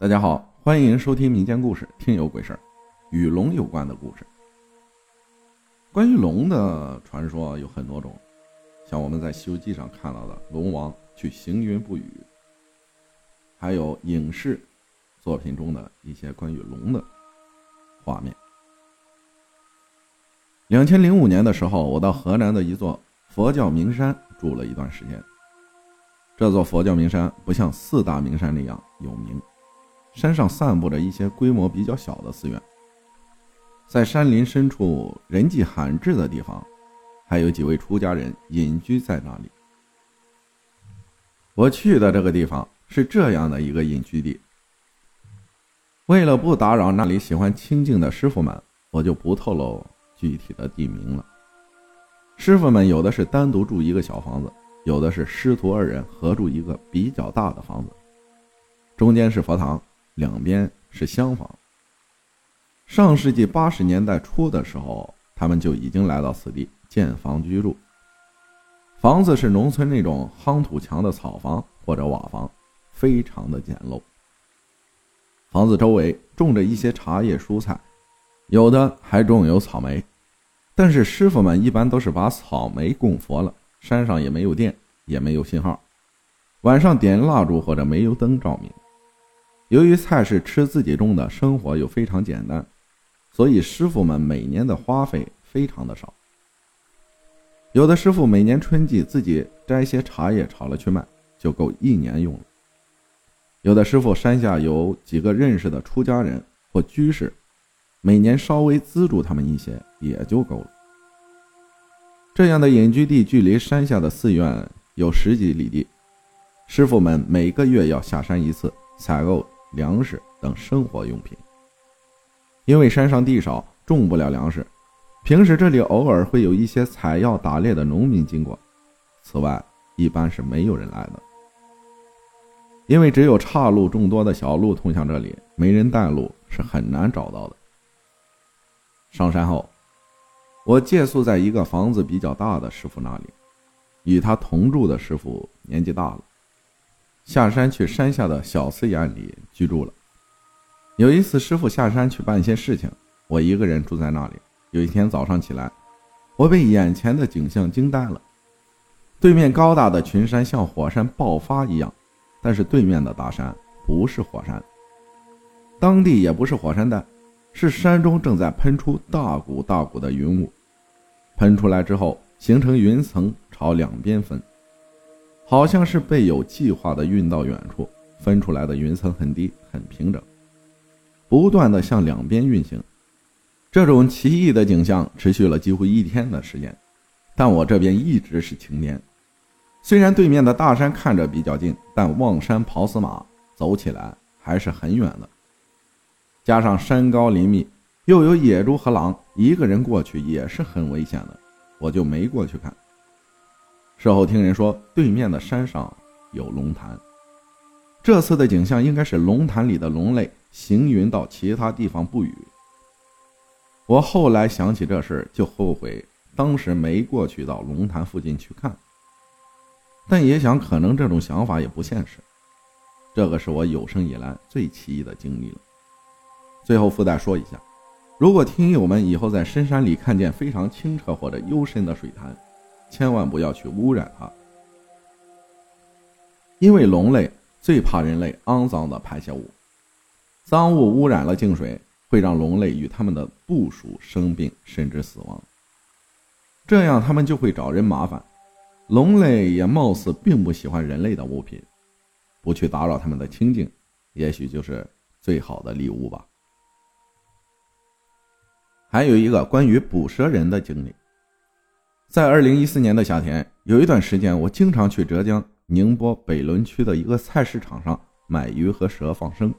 大家好，欢迎收听民间故事《听有鬼事儿》，与龙有关的故事。关于龙的传说有很多种，像我们在《西游记》上看到的龙王去行云布雨，还有影视作品中的一些关于龙的画面。两千零五年的时候，我到河南的一座佛教名山住了一段时间。这座佛教名山不像四大名山那样有名。山上散布着一些规模比较小的寺院，在山林深处人迹罕至的地方，还有几位出家人隐居在那里。我去的这个地方是这样的一个隐居地。为了不打扰那里喜欢清静的师傅们，我就不透露具体的地名了。师傅们有的是单独住一个小房子，有的是师徒二人合住一个比较大的房子，中间是佛堂。两边是厢房。上世纪八十年代初的时候，他们就已经来到此地建房居住。房子是农村那种夯土墙的草房或者瓦房，非常的简陋。房子周围种着一些茶叶蔬菜，有的还种有草莓。但是师傅们一般都是把草莓供佛了，山上也没有电，也没有信号，晚上点蜡烛或者煤油灯照明。由于菜是吃自己种的，生活又非常简单，所以师傅们每年的花费非常的少。有的师傅每年春季自己摘些茶叶炒了去卖，就够一年用了。有的师傅山下有几个认识的出家人或居士，每年稍微资助他们一些也就够了。这样的隐居地距离山下的寺院有十几里地，师傅们每个月要下山一次采购。粮食等生活用品，因为山上地少，种不了粮食。平时这里偶尔会有一些采药打猎的农民经过，此外一般是没有人来的。因为只有岔路众多的小路通向这里，没人带路是很难找到的。上山后，我借宿在一个房子比较大的师傅那里，与他同住的师傅年纪大了。下山去山下的小寺院里居住了。有一次，师傅下山去办一些事情，我一个人住在那里。有一天早上起来，我被眼前的景象惊呆了。对面高大的群山像火山爆发一样，但是对面的大山不是火山，当地也不是火山带，是山中正在喷出大股大股的云雾。喷出来之后，形成云层，朝两边分。好像是被有计划的运到远处，分出来的云层很低很平整，不断的向两边运行。这种奇异的景象持续了几乎一天的时间，但我这边一直是晴天。虽然对面的大山看着比较近，但望山跑死马，走起来还是很远的。加上山高林密，又有野猪和狼，一个人过去也是很危险的，我就没过去看。事后听人说，对面的山上有龙潭。这次的景象应该是龙潭里的龙类行云到其他地方不语。我后来想起这事，就后悔当时没过去到龙潭附近去看。但也想，可能这种想法也不现实。这个是我有生以来最奇异的经历了。最后附带说一下，如果听友们以后在深山里看见非常清澈或者幽深的水潭，千万不要去污染它，因为龙类最怕人类肮脏的排泄物，脏物污染了净水，会让龙类与他们的部属生病甚至死亡。这样他们就会找人麻烦。龙类也貌似并不喜欢人类的物品，不去打扰他们的清静，也许就是最好的礼物吧。还有一个关于捕蛇人的经历。在二零一四年的夏天，有一段时间，我经常去浙江宁波北仑区的一个菜市场上买鱼和蛇放生。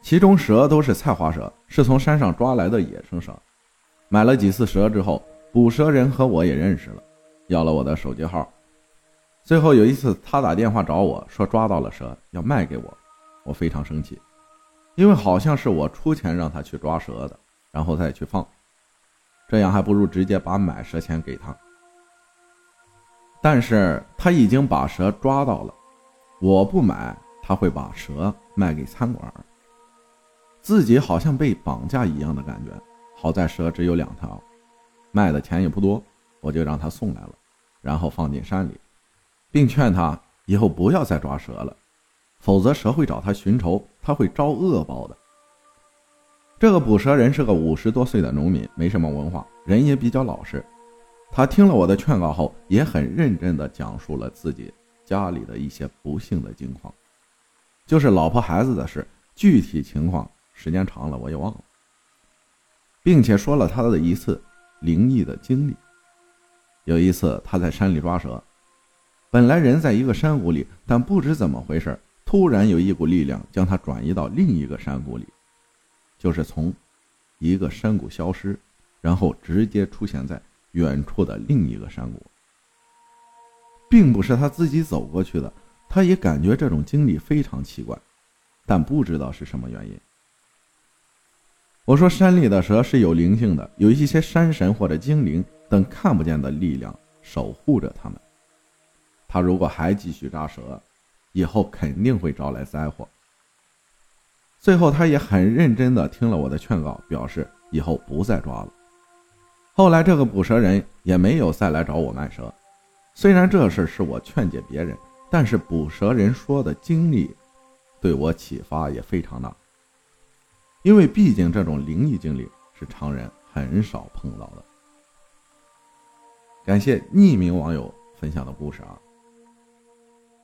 其中蛇都是菜花蛇，是从山上抓来的野生蛇。买了几次蛇之后，捕蛇人和我也认识了，要了我的手机号。最后有一次，他打电话找我说抓到了蛇，要卖给我。我非常生气，因为好像是我出钱让他去抓蛇的，然后再去放。这样还不如直接把买蛇钱给他。但是他已经把蛇抓到了，我不买他会把蛇卖给餐馆，自己好像被绑架一样的感觉。好在蛇只有两条，卖的钱也不多，我就让他送来了，然后放进山里，并劝他以后不要再抓蛇了，否则蛇会找他寻仇，他会遭恶报的。这个捕蛇人是个五十多岁的农民，没什么文化，人也比较老实。他听了我的劝告后，也很认真地讲述了自己家里的一些不幸的境况，就是老婆孩子的事。具体情况时间长了我也忘了，并且说了他的一次灵异的经历。有一次他在山里抓蛇，本来人在一个山谷里，但不知怎么回事，突然有一股力量将他转移到另一个山谷里。就是从一个山谷消失，然后直接出现在远处的另一个山谷，并不是他自己走过去的。他也感觉这种经历非常奇怪，但不知道是什么原因。我说山里的蛇是有灵性的，有一些山神或者精灵等看不见的力量守护着他们。他如果还继续扎蛇，以后肯定会招来灾祸。最后，他也很认真地听了我的劝告，表示以后不再抓了。后来，这个捕蛇人也没有再来找我卖蛇。虽然这事是我劝解别人，但是捕蛇人说的经历，对我启发也非常大。因为毕竟这种灵异经历是常人很少碰到的。感谢匿名网友分享的故事啊。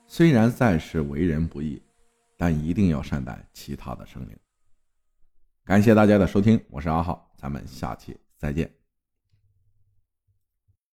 虽然在世为人不易。但一定要善待其他的生灵。感谢大家的收听，我是阿浩，咱们下期再见。